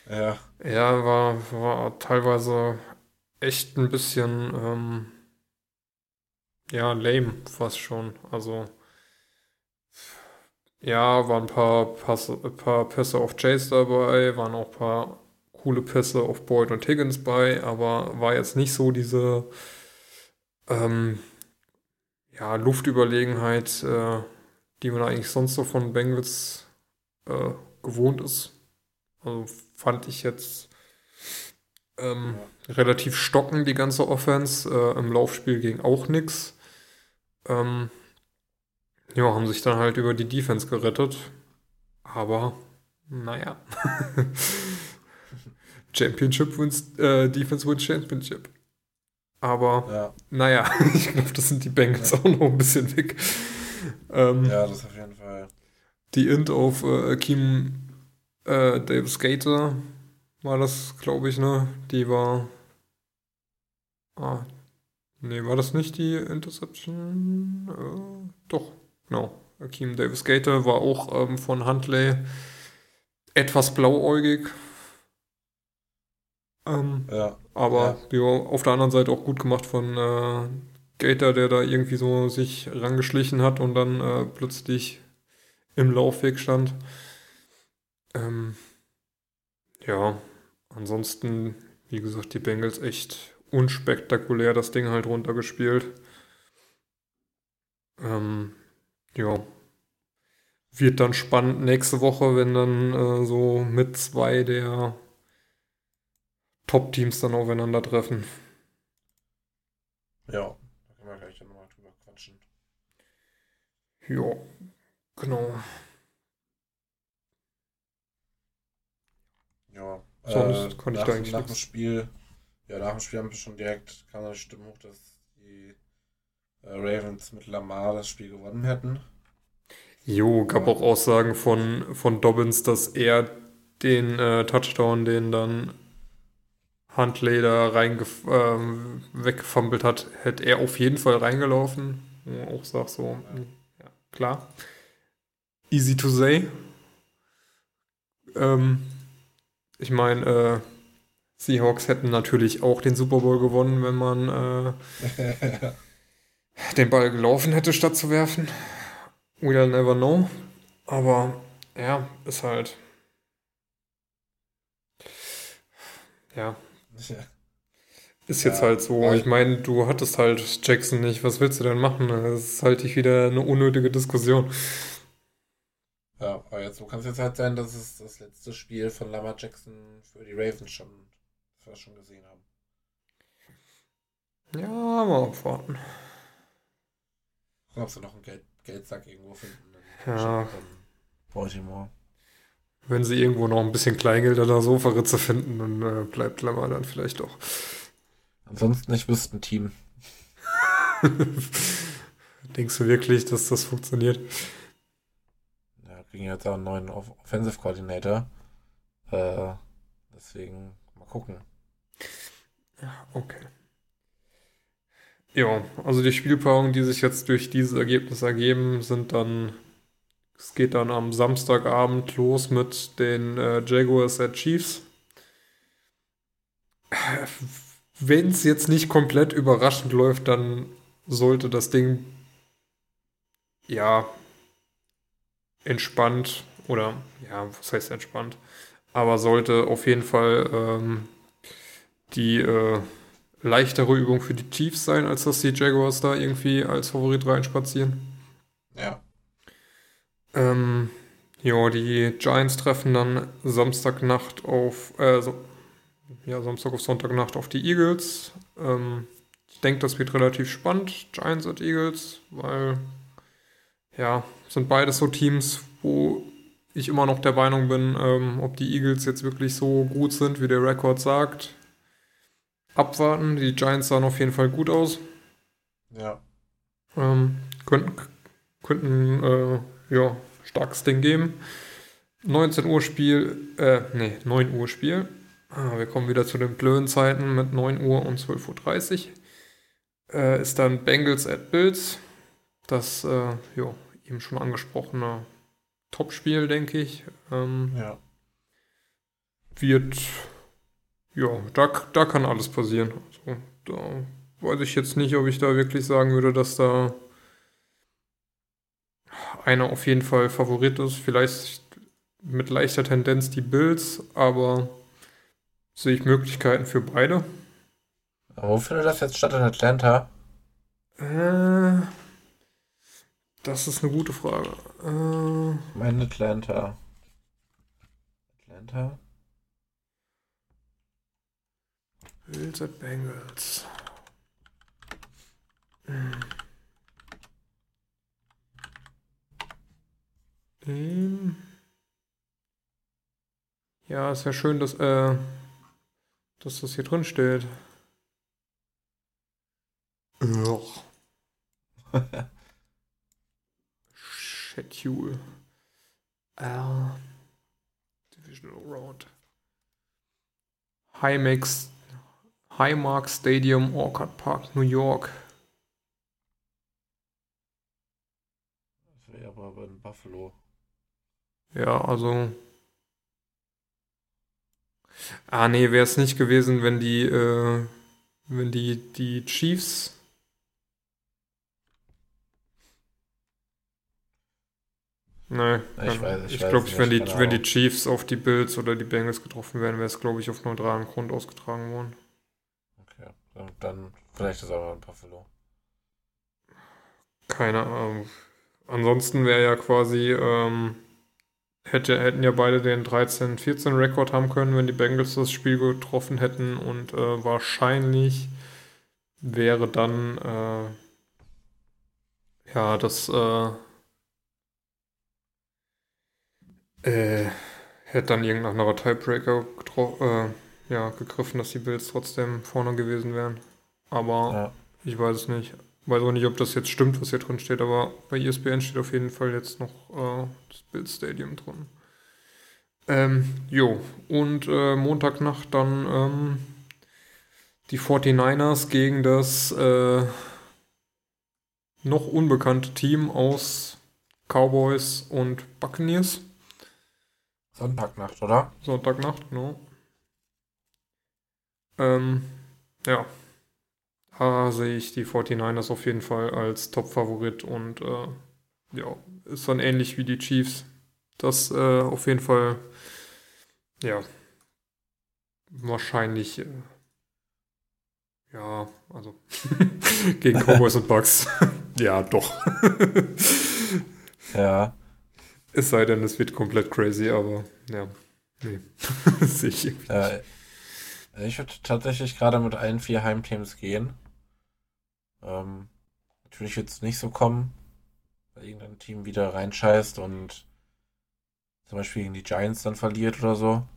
Ja. Ja, war, war teilweise echt ein bisschen, ähm, ja, lame fast schon. Also, ja, waren ein paar, Passe, ein paar Pässe auf Chase dabei, waren auch ein paar coole Pässe auf Boyd und Higgins bei, aber war jetzt nicht so diese ähm, ja, Luftüberlegenheit, äh, die man eigentlich sonst so von Bengals äh, gewohnt ist. Also fand ich jetzt ähm, ja. relativ stockend, die ganze Offense. Äh, Im Laufspiel ging auch nichts. Ähm, ja, haben sich dann halt über die Defense gerettet. Aber, naja. Championship wins, äh, Defense wins Championship. Aber, ja. naja, ich glaube, das sind die Bengals auch noch ein bisschen weg. Ähm, ja, das auf jeden Fall. Die Int auf äh, Kim äh, Davis Gator war das, glaube ich, ne? Die war. Ah, nee, war das nicht die Interception? Äh, doch, genau. Akeem Davis Gator war auch ähm, von Huntley etwas blauäugig. Ähm, ja. Aber ja. ja. auf der anderen Seite auch gut gemacht von äh, Gator, der da irgendwie so sich rangeschlichen hat und dann äh, plötzlich im Laufweg stand. Ähm, ja, ansonsten, wie gesagt, die Bengals echt unspektakulär das Ding halt runtergespielt. Ähm, ja. Wird dann spannend nächste Woche, wenn dann äh, so mit zwei der Top-Teams dann aufeinandertreffen. Ja, da können wir gleich nochmal drüber quatschen. Ja, genau. Ja. Sonst äh, konnte ich da eigentlich Nach dem Spiel, ja, nach dem Spiel haben wir schon direkt, kam eine Stimme hoch, dass die äh, Ravens mit Lamar das Spiel gewonnen hätten. Jo, gab auch Aussagen von, von Dobbins, dass er den äh, Touchdown, den dann Huntley da reingef ähm, weggefummelt hat, hätte er auf jeden Fall reingelaufen. Ja, auch sag so, ja, klar. Easy to say. Ähm, ich meine, äh, Seahawks hätten natürlich auch den Super Bowl gewonnen, wenn man äh, den Ball gelaufen hätte, statt zu werfen. We'll never know. Aber ja, ist halt. Ja. Ist jetzt ja, halt so. Ich meine, du hattest halt Jackson nicht. Was willst du denn machen? Das ist halt wieder eine unnötige Diskussion. Ja, aber jetzt so kann es jetzt halt sein, dass es das letzte Spiel von Lama Jackson für die Ravens schon, wir schon gesehen haben. Ja, mal abwarten. Ob sie noch einen Geld, Geldsack irgendwo finden. Ja. Baltimore. Wenn sie irgendwo noch ein bisschen Kleingeld oder Sofaritze finden, dann äh, bleibt Lamar dann vielleicht doch. Ansonsten, ich wüsste ein Team. Denkst du wirklich, dass das funktioniert? Kriegen jetzt auch einen neuen Off Offensive Coordinator. Äh, deswegen mal gucken. Ja, okay. Ja, also die Spielpaarungen, die sich jetzt durch dieses Ergebnis ergeben, sind dann es geht dann am Samstagabend los mit den äh, Jaguars at Chiefs. Wenn es jetzt nicht komplett überraschend läuft, dann sollte das Ding ja entspannt oder ja, was heißt entspannt, aber sollte auf jeden Fall ähm, die äh, leichtere Übung für die Chiefs sein, als dass die Jaguars da irgendwie als Favorit reinspazieren. Ja. Ähm, ja, die Giants treffen dann Samstagnacht auf, äh, so, ja, Samstag auf Sonntagnacht auf die Eagles. Ähm, ich denke, das wird relativ spannend, Giants und Eagles, weil, ja, sind beides so Teams, wo ich immer noch der Meinung bin, ähm, ob die Eagles jetzt wirklich so gut sind, wie der Rekord sagt. abwarten. Die Giants sahen auf jeden Fall gut aus. Ja. Ähm, könnten könnten äh, ja, starkes Ding geben. 19 Uhr Spiel, äh, nee, 9 Uhr Spiel. Ah, wir kommen wieder zu den blöden Zeiten mit 9 Uhr und 12.30 Uhr. Äh, ist dann Bengals at Bills. Das, äh, ja, eben schon angesprochene Topspiel, denke ich. Ähm, Ja. wird, ja, da, da kann alles passieren. Also, da weiß ich jetzt nicht, ob ich da wirklich sagen würde, dass da einer auf jeden Fall Favorit ist. Vielleicht mit leichter Tendenz die Bills, aber sehe ich Möglichkeiten für beide. Aber wo findet das jetzt statt in Atlanta? Äh, das ist eine gute Frage. Äh, Mein Atlanta. Atlanta? Bills at Bengals. Hm. Ähm. Ja, ist ja schön, dass, äh, dass das hier drin steht. Ugh. Schedule. Äh, Divisional Round. Highmax Highmark Stadium, Orchard Park, New York. Das wäre aber in Buffalo. Ja, also. Ah, nee, wäre es nicht gewesen, wenn die, äh, wenn die, die Chiefs. Nee, Ich weiß- ich ich glaube, wenn die, wenn die. Chiefs auf die Bills oder die Bengals getroffen wären, wäre es, glaube ich, auf neutralen Grund ausgetragen worden. Okay. Dann, dann vielleicht ist aber in Buffalo. Keine Ahnung. Ansonsten wäre ja quasi, ähm, hätte, hätten ja beide den 13-14-Rekord haben können, wenn die Bengals das Spiel getroffen hätten und äh, wahrscheinlich wäre dann, äh, ja, das, äh, äh, hätte dann irgendein anderer Tiebreaker äh, ja, gegriffen, dass die Bills trotzdem vorne gewesen wären. Aber Ja. ich weiß es nicht. Weiß auch nicht, ob das jetzt stimmt, was hier drin steht, aber bei ESPN steht auf jeden Fall jetzt noch äh, das Bild Stadium drin. Ähm, jo, und äh, Montagnacht dann ähm, die 49ers gegen das äh, noch unbekannte Team aus Cowboys und Buccaneers. Sonntagnacht, oder? Sonntagnacht, genau. Ähm, ja. Da sehe ich die 49ers auf jeden Fall als Top-Favorit und äh, ja, ist dann ähnlich wie die Chiefs. Das äh, auf jeden Fall, ja, wahrscheinlich, äh, ja, also gegen Cowboys und Bucks. ja, doch. Ja. Es sei denn, es wird komplett crazy, aber ja, nee, sehe ich irgendwie. Äh, ich würde tatsächlich gerade mit allen vier Heimteams gehen. Ähm, natürlich wird es nicht so kommen, weil irgendein Team wieder reinscheißt und zum Beispiel gegen die Giants dann verliert oder so.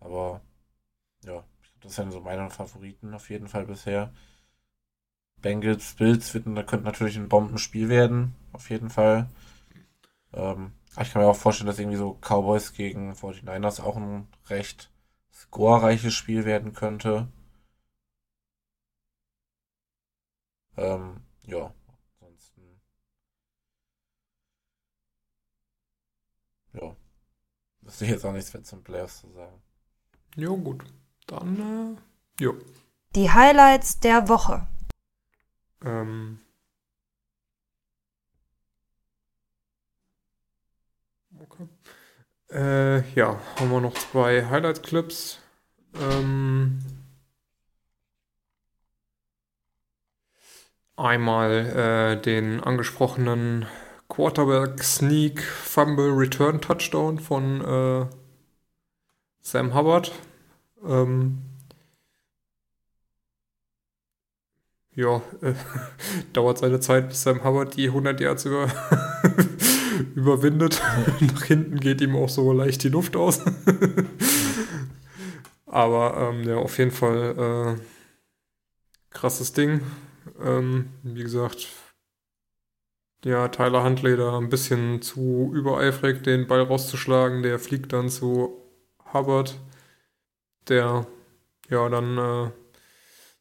Aber ja, das sind so meine Favoriten auf jeden Fall bisher. Bengals, Bills da könnte natürlich ein Bombenspiel werden, auf jeden Fall. Ähm, ich kann mir auch vorstellen, dass irgendwie so Cowboys gegen 49ers auch ein recht scorereiches Spiel werden könnte. Ähm, ja, ansonsten. Ja. Das ist jetzt auch nichts mehr zum Playoffs zu sagen. Jo, gut. Dann, äh, jo. Die Highlights der Woche. Ähm. Okay. Äh, ja, haben wir noch zwei Highlight-Clips. Ähm, einmal äh, den angesprochenen Quarterback Sneak Fumble Return Touchdown von äh, Sam Hubbard. Ähm, ja, äh, dauert seine Zeit, bis Sam Hubbard die 100 Yards über überwindet. Nach hinten geht ihm auch so leicht die Luft aus. Aber ähm, ja, auf jeden Fall äh, krasses Ding. Ähm, wie gesagt, ja, Tyler Huntley da ein bisschen zu übereifrig, den Ball rauszuschlagen. Der fliegt dann zu Hubbard, der ja dann äh,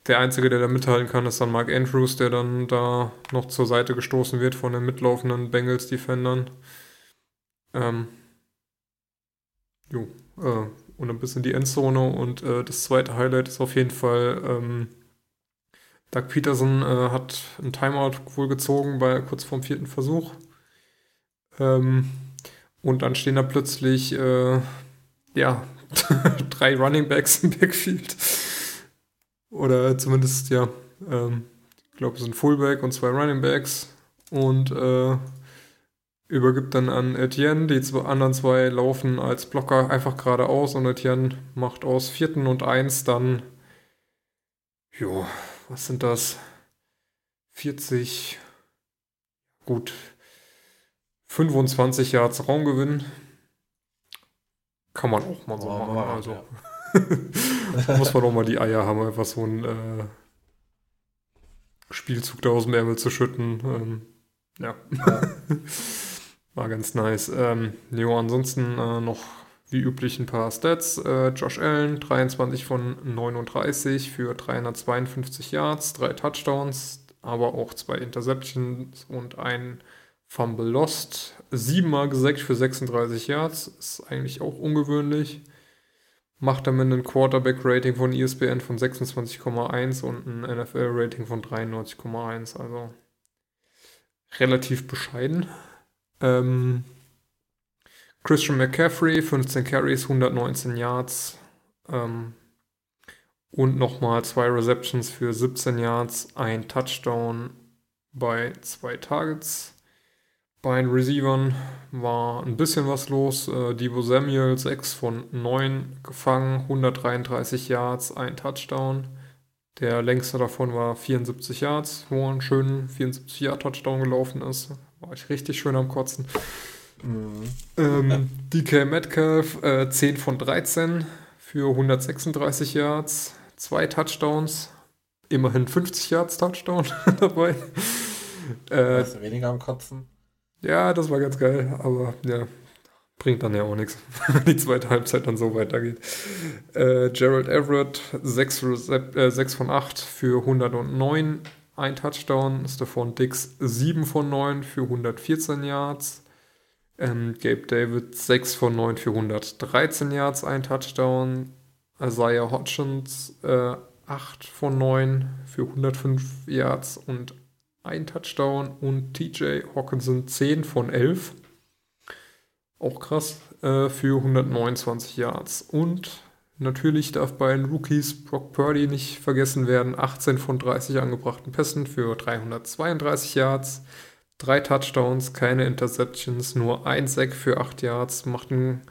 der Einzige, der da mithalten kann, ist dann Mark Andrews, der dann da noch zur Seite gestoßen wird von den mitlaufenden Bengals-Defendern. Ähm, jo, äh, und ein bisschen die Endzone. Und äh, das zweite Highlight ist auf jeden Fall, ähm, Doug Peterson äh, hat ein Timeout wohl gezogen bei kurz vorm vierten Versuch. Ähm, und dann stehen da plötzlich, äh, ja, drei Running Backs im Backfield. Oder zumindest, ja, ähm, ich glaube, es sind Fullback und zwei Running Backs. Und äh, übergibt dann an Etienne. Die zwei, anderen zwei laufen als Blocker einfach geradeaus und Etienne macht aus vierten und eins dann, jo, was sind das? 40, gut, 25 Yards Raumgewinn. Kann man auch mal so oh, machen. Also. Ja. Muss man auch mal die Eier haben, einfach so ein äh, Spielzug da aus dem Ärmel zu schütten. Ähm, ja. ja. War ganz nice. Ähm, jo, ansonsten äh, noch wie üblich ein paar Stats. Äh, Josh Allen, 23 von 39 für 352 Yards, drei Touchdowns, aber auch zwei Interceptions und ein Fumble Lost. Siebenmal gesackt für 36 Yards, ist eigentlich auch ungewöhnlich macht damit ein Quarterback-Rating von ESPN von 26,1 und ein NFL-Rating von 93,1. Also relativ bescheiden. Ähm, Christian McCaffrey, 15 Carries, 119 Yards. Ähm, und nochmal zwei Receptions für 17 Yards, ein Touchdown bei zwei Targets. Bei den Receivern war ein bisschen was los. Äh, Debo Samuel 6 von 9 gefangen, 133 Yards, ein Touchdown. Der längste davon war 74 Yards, wo ein schöner 74 Yard Touchdown gelaufen ist. War ich richtig schön am Kotzen. Mhm. Ähm, DK Metcalf äh, 10 von 13 für 136 Yards, zwei Touchdowns, immerhin 50 Yards Touchdown dabei. Äh, weniger am Kotzen. Ja, das war ganz geil, aber ja, bringt dann ja auch nichts, wenn die zweite Halbzeit dann so weitergeht. Äh, Gerald Everett, 6, äh, 6 von 8 für 109, ein Touchdown. Stephon Dix, 7 von 9 für 114 Yards. Ähm, Gabe David, 6 von 9 für 113 Yards, ein Touchdown. Isaiah Hodgins, äh, 8 von 9 für 105 Yards und ein Touchdown und TJ Hawkinson 10 von 11. Auch krass äh, für 129 Yards. Und natürlich darf bei den Rookies Brock Purdy nicht vergessen werden. 18 von 30 angebrachten Pässen für 332 Yards. Drei Touchdowns, keine Interceptions, nur ein Sack für 8 Yards. Macht ein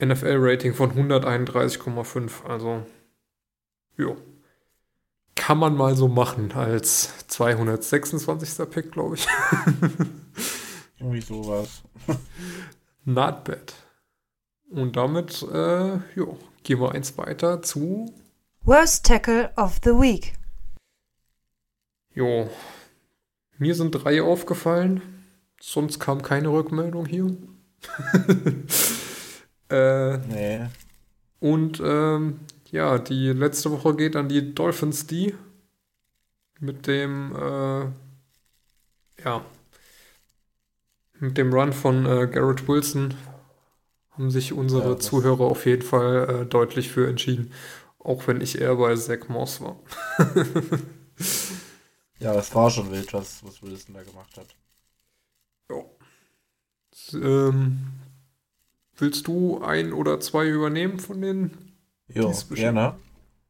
NFL-Rating von 131,5. Also, jo kann man mal so machen als 226. Pick, glaube ich. Irgendwie sowas. Not bad. Und damit äh, jo, gehen wir eins weiter zu Worst Tackle of the Week. Jo, mir sind drei aufgefallen. Sonst kam keine Rückmeldung hier. äh, nee. Und ähm, ja, die letzte Woche geht an die Dolphins die mit dem äh, ja mit dem Run von äh, Garrett Wilson haben sich unsere ja, Zuhörer auf jeden Fall äh, deutlich für entschieden, auch wenn ich eher bei Zach Moss war. ja, es war schon wild, was, was Wilson da gemacht hat. Ja. Ähm, willst du ein oder zwei übernehmen von den Jo, gerne.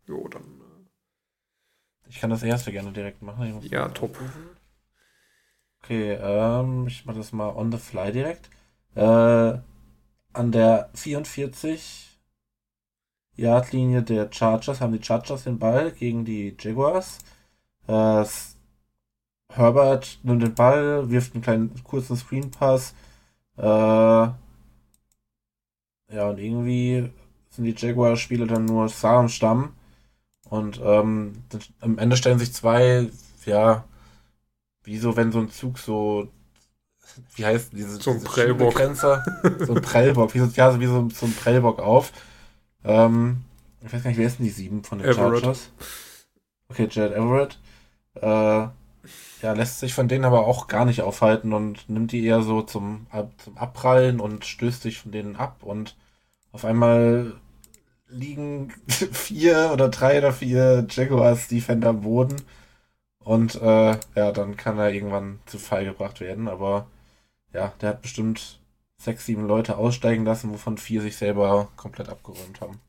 Jo, dann. Äh ich kann das erste gerne direkt machen. ja, top. Okay, ähm, ich mache das mal on the fly direkt. Äh, an der 44 Yard-Linie der Chargers haben die Chargers den Ball gegen die Jaguars. Äh, Herbert nimmt den Ball, wirft einen kleinen kurzen Screen Pass. Äh, ja, und irgendwie sind die Jaguar-Spiele dann nur Star am Stamm. Und ähm, am Ende stellen sich zwei, ja, wie so, wenn so ein Zug so, wie heißt diese, so ein diese Prellbock. so ein Prellbock, wie so, ja, wie so, so ein Prellbock auf. Ähm, ich weiß gar nicht, wer ist denn die sieben von den Everett. Chargers? Okay, Jared Everett. Äh, ja, lässt sich von denen aber auch gar nicht aufhalten und nimmt die eher so zum, zum Abprallen und stößt sich von denen ab und auf einmal liegen vier oder drei oder vier Jaguars Defender am Boden und äh, ja, dann kann er irgendwann zu Fall gebracht werden, aber ja, der hat bestimmt sechs, sieben Leute aussteigen lassen, wovon vier sich selber komplett abgeräumt haben.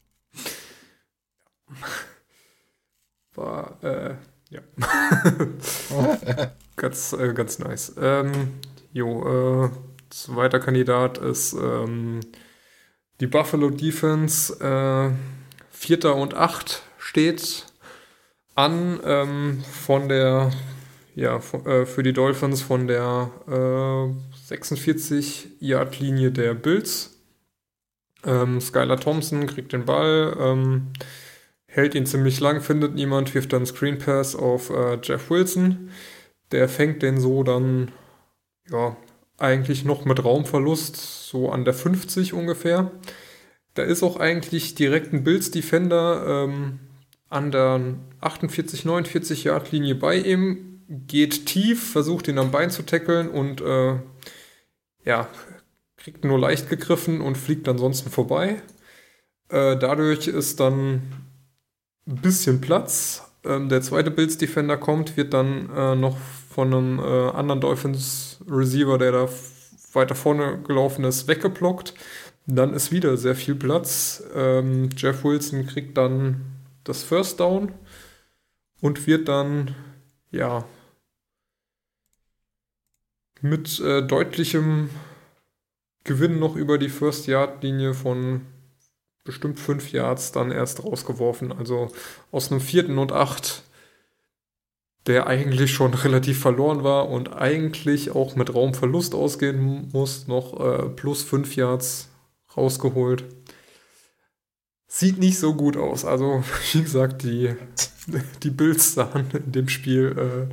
War, äh, ja. ganz, äh, ganz nice. Ähm, jo, äh, zweiter Kandidat ist ähm, die Buffalo Defense. Äh, Vierter und Acht steht an ähm, von der, ja, von, äh, für die Dolphins von der äh, 46-Yard-Linie der Bills. Ähm, Skylar Thompson kriegt den Ball, ähm, hält ihn ziemlich lang, findet niemand, wirft dann Screen Pass auf äh, Jeff Wilson. Der fängt den so dann, ja, eigentlich noch mit Raumverlust, so an der 50 ungefähr. Da ist auch eigentlich direkt ein Bills Defender ähm, an der 48, 49 Yard Linie bei ihm, geht tief, versucht ihn am Bein zu tackeln und äh, ja, kriegt nur leicht gegriffen und fliegt ansonsten vorbei. Äh, dadurch ist dann ein bisschen Platz. Ähm, der zweite Bills Defender kommt, wird dann äh, noch von einem äh, anderen Dolphins Receiver, der da weiter vorne gelaufen ist, weggeblockt. Dann ist wieder sehr viel Platz. Ähm, Jeff Wilson kriegt dann das First Down und wird dann, ja, mit äh, deutlichem Gewinn noch über die First Yard Linie von bestimmt fünf Yards dann erst rausgeworfen. Also aus einem vierten und acht, der eigentlich schon relativ verloren war und eigentlich auch mit Raumverlust ausgehen muss, noch äh, plus fünf Yards rausgeholt. Sieht nicht so gut aus. Also, wie gesagt, die, die Bills sahen in dem Spiel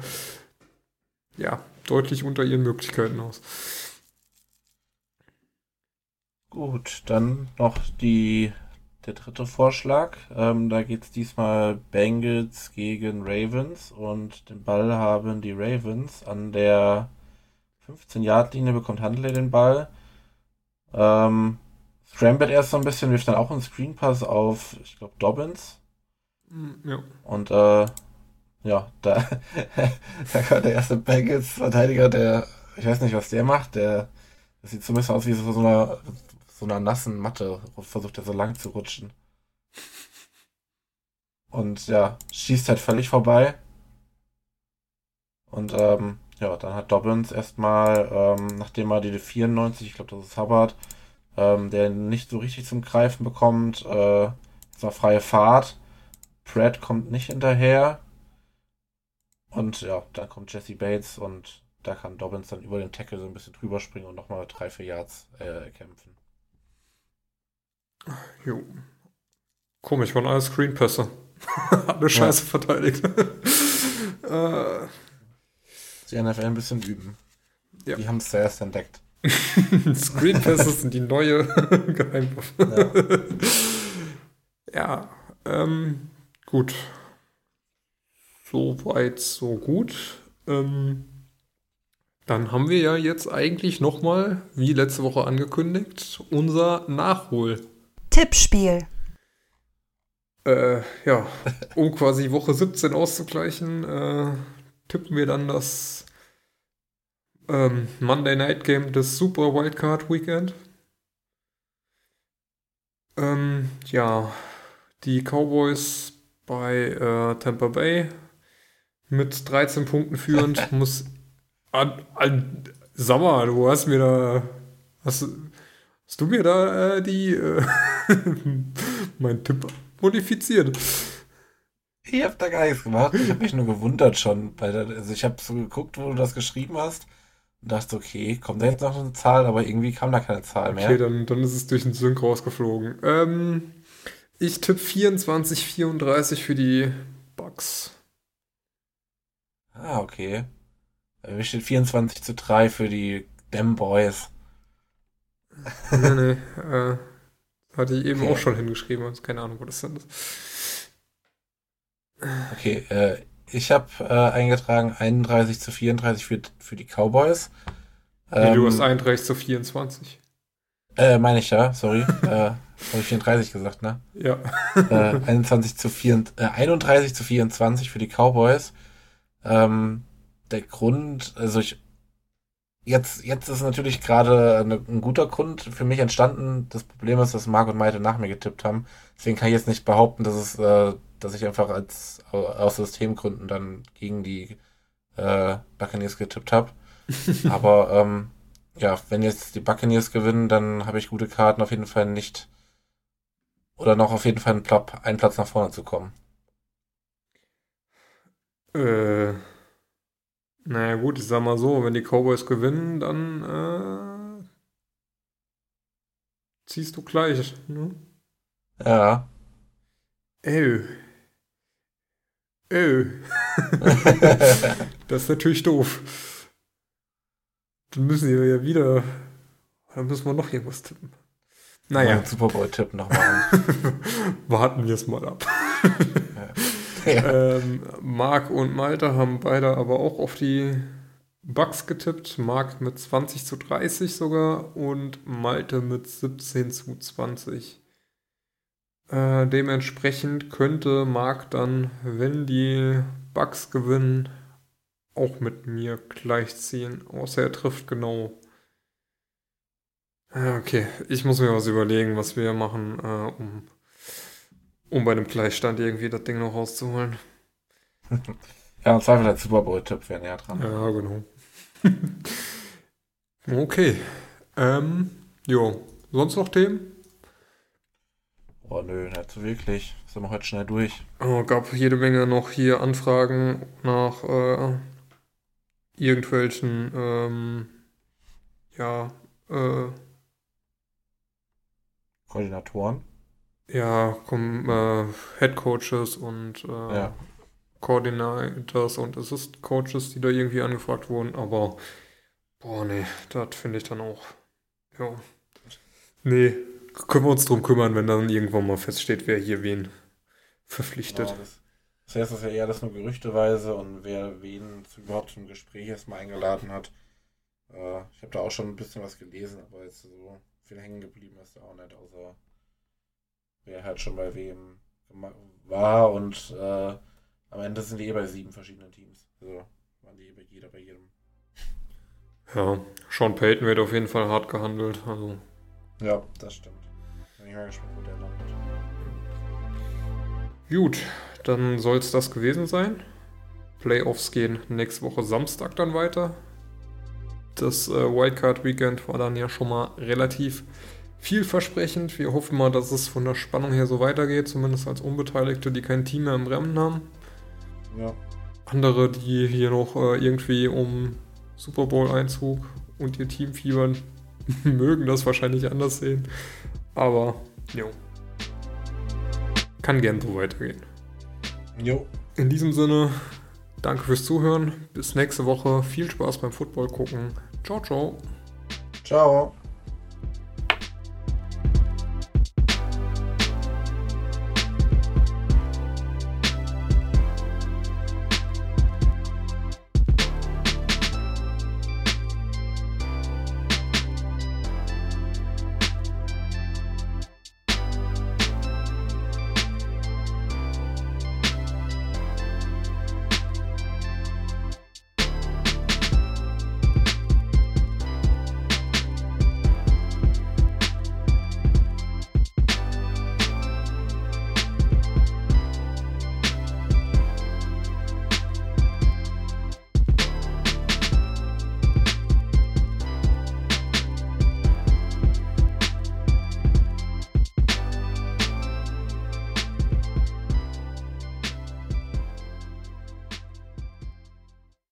äh, ja deutlich unter ihren Möglichkeiten aus. Gut, dann noch die, der dritte Vorschlag. Ähm, da geht es diesmal Bengals gegen Ravens und den Ball haben die Ravens an der 15-Yard-Linie bekommt Handley den Ball. Ähm, scrambled erst so ein bisschen, wirft dann auch einen Screen Pass auf, ich glaube, Dobbins. Ja. Und äh, ja, da, da kommt der erste Bengals-Verteidiger, der, ich weiß nicht, was der macht, der das sieht so ein bisschen aus wie so, so, einer, so einer nassen Matte, versucht er so lang zu rutschen. Und ja, schießt halt völlig vorbei. Und ähm, ja, dann hat Dobbins erstmal, ähm, nachdem er die 94, ich glaube, das ist Hubbard, ähm, der nicht so richtig zum Greifen bekommt, äh, ist freie Fahrt. Pratt kommt nicht hinterher. Und ja, dann kommt Jesse Bates und da kann Dobbins dann über den Tackle so ein bisschen drüber springen und nochmal drei, vier Yards äh, kämpfen. Jo. Komisch, waren alle Screenpässe. alle scheiße verteidigt. äh, Die NFL ein bisschen üben. Ja. Die haben es zuerst entdeckt. Screenpasses sind die neue Geheimwaffe. Ja, ähm, gut. So weit, so gut. Ähm, dann haben wir ja jetzt eigentlich nochmal, wie letzte Woche angekündigt, unser Nachhol. Tippspiel. Äh, ja, um quasi Woche 17 auszugleichen, äh, tippen wir dann das ähm, Monday Night Game des Super Wildcard Weekend. Ähm, ja, die Cowboys bei äh, Tampa Bay mit 13 Punkten führend muss. An, an, sag mal, du hast mir da. Hast, hast du mir da äh, die. Äh, mein Tipp modifiziert? Ich hab da gar nichts gemacht. Ich habe mich nur gewundert schon. Bei der, also ich habe so geguckt, wo du das geschrieben hast. Und dachte, okay, kommt da jetzt noch eine Zahl, aber irgendwie kam da keine Zahl mehr. Okay, dann, dann ist es durch den Sync rausgeflogen. Ähm, Ich tippe 24, 34 für die Bucks. Ah, okay. Wir steht 24 zu 3 für die Dem Boys. nee, nee. Äh, hatte ich eben okay. auch schon hingeschrieben. Also keine Ahnung, wo das sind. Okay, äh, ich habe äh, eingetragen 31 zu 34 für, für die Cowboys. Nee, ähm, du hast 31 zu 24. Äh, meine ich ja, sorry. äh, habe ich 34 gesagt, ne? Ja. äh, 21 zu 4, äh, 31 zu 24 für die Cowboys. Ähm, der Grund, also ich, jetzt, jetzt ist natürlich gerade ein guter Grund für mich entstanden. Das Problem ist, dass Marc und Maite nach mir getippt haben. Deswegen kann ich jetzt nicht behaupten, dass es, äh, dass ich einfach als aus Systemgründen dann gegen die äh, Buccaneers getippt habe. Aber ähm, ja, wenn jetzt die Buccaneers gewinnen, dann habe ich gute Karten auf jeden Fall nicht oder noch auf jeden Fall einen, Platz nach vorne zu kommen. Äh, naja gut, ich sag mal so, wenn die Cowboys gewinnen, dann äh, ziehst du gleich, ne? Ja. Ey. Ey. das ist natürlich doof. Dann müssen wir ja wieder. Dann müssen wir noch irgendwas tippen. Naja. Super Bowl-Tipp noch machen. Warten wir es mal ab. ja. Ähm, Marc und Malte haben beide aber auch auf die Bugs getippt. Marc mit 20 zu 30 sogar und Malte mit 17 zu 20. Äh, dementsprechend könnte Marc dann, wenn die Bugs gewinnen, auch mit mir gleichziehen. Außer er trifft genau. Äh, okay, ich muss mir was überlegen, was wir machen, äh, um, um bei dem Gleichstand irgendwie das Ding noch rauszuholen. ja, im Zweifel als Super Bowl-Tipp wäre näher dran. Ja, genau. okay. Ähm, jo, sonst noch Themen? Oh nö, nicht so wirklich. Sind wir heute schnell durch. Oh, gab jede Menge noch hier Anfragen nach äh, irgendwelchen, ähm, ja, äh, Koordinatoren. Ja, komm, äh, Head Coaches und äh, ja. Coordinators und Assist Coaches, die da irgendwie angefragt wurden, aber boah, nee, das finde ich dann auch, ja. Nee, können wir uns drum kümmern, wenn dann irgendwann mal feststeht, wer hier wen verpflichtet. Genau, das, das heißt, das ist ja eher das nur gerüchteweise und wer wen zu, überhaupt zum Gespräch erstmal eingeladen hat. Äh, ich habe da auch schon ein bisschen was gelesen, aber jetzt so viel hängen geblieben ist da auch nicht, außer wer halt schon bei wem war und äh, am Ende sind die eh bei sieben verschiedenen Teams. Also waren die eh bei jeder bei jedem. Ja, Sean Payton wird auf jeden Fall hart gehandelt. Also. Ja, das stimmt. Bin ich mal gespannt, wo der landet. Gut, dann soll es das gewesen sein. Playoffs gehen nächste Woche Samstag dann weiter. Das äh, Wildcard Weekend war dann ja schon mal relativ vielversprechend. Wir hoffen mal, dass es von der Spannung her so weitergeht, zumindest als Unbeteiligte, die kein Team mehr im Rennen haben. Ja. Andere, die hier noch äh, irgendwie um Super Bowl-Einzug und ihr Team fiebern, mögen das wahrscheinlich anders sehen. Aber, jo. Kann gern so weitergehen. Jo. In diesem Sinne, danke fürs Zuhören. Bis nächste Woche. Viel Spaß beim Football gucken. Ciao, ciao. Ciao.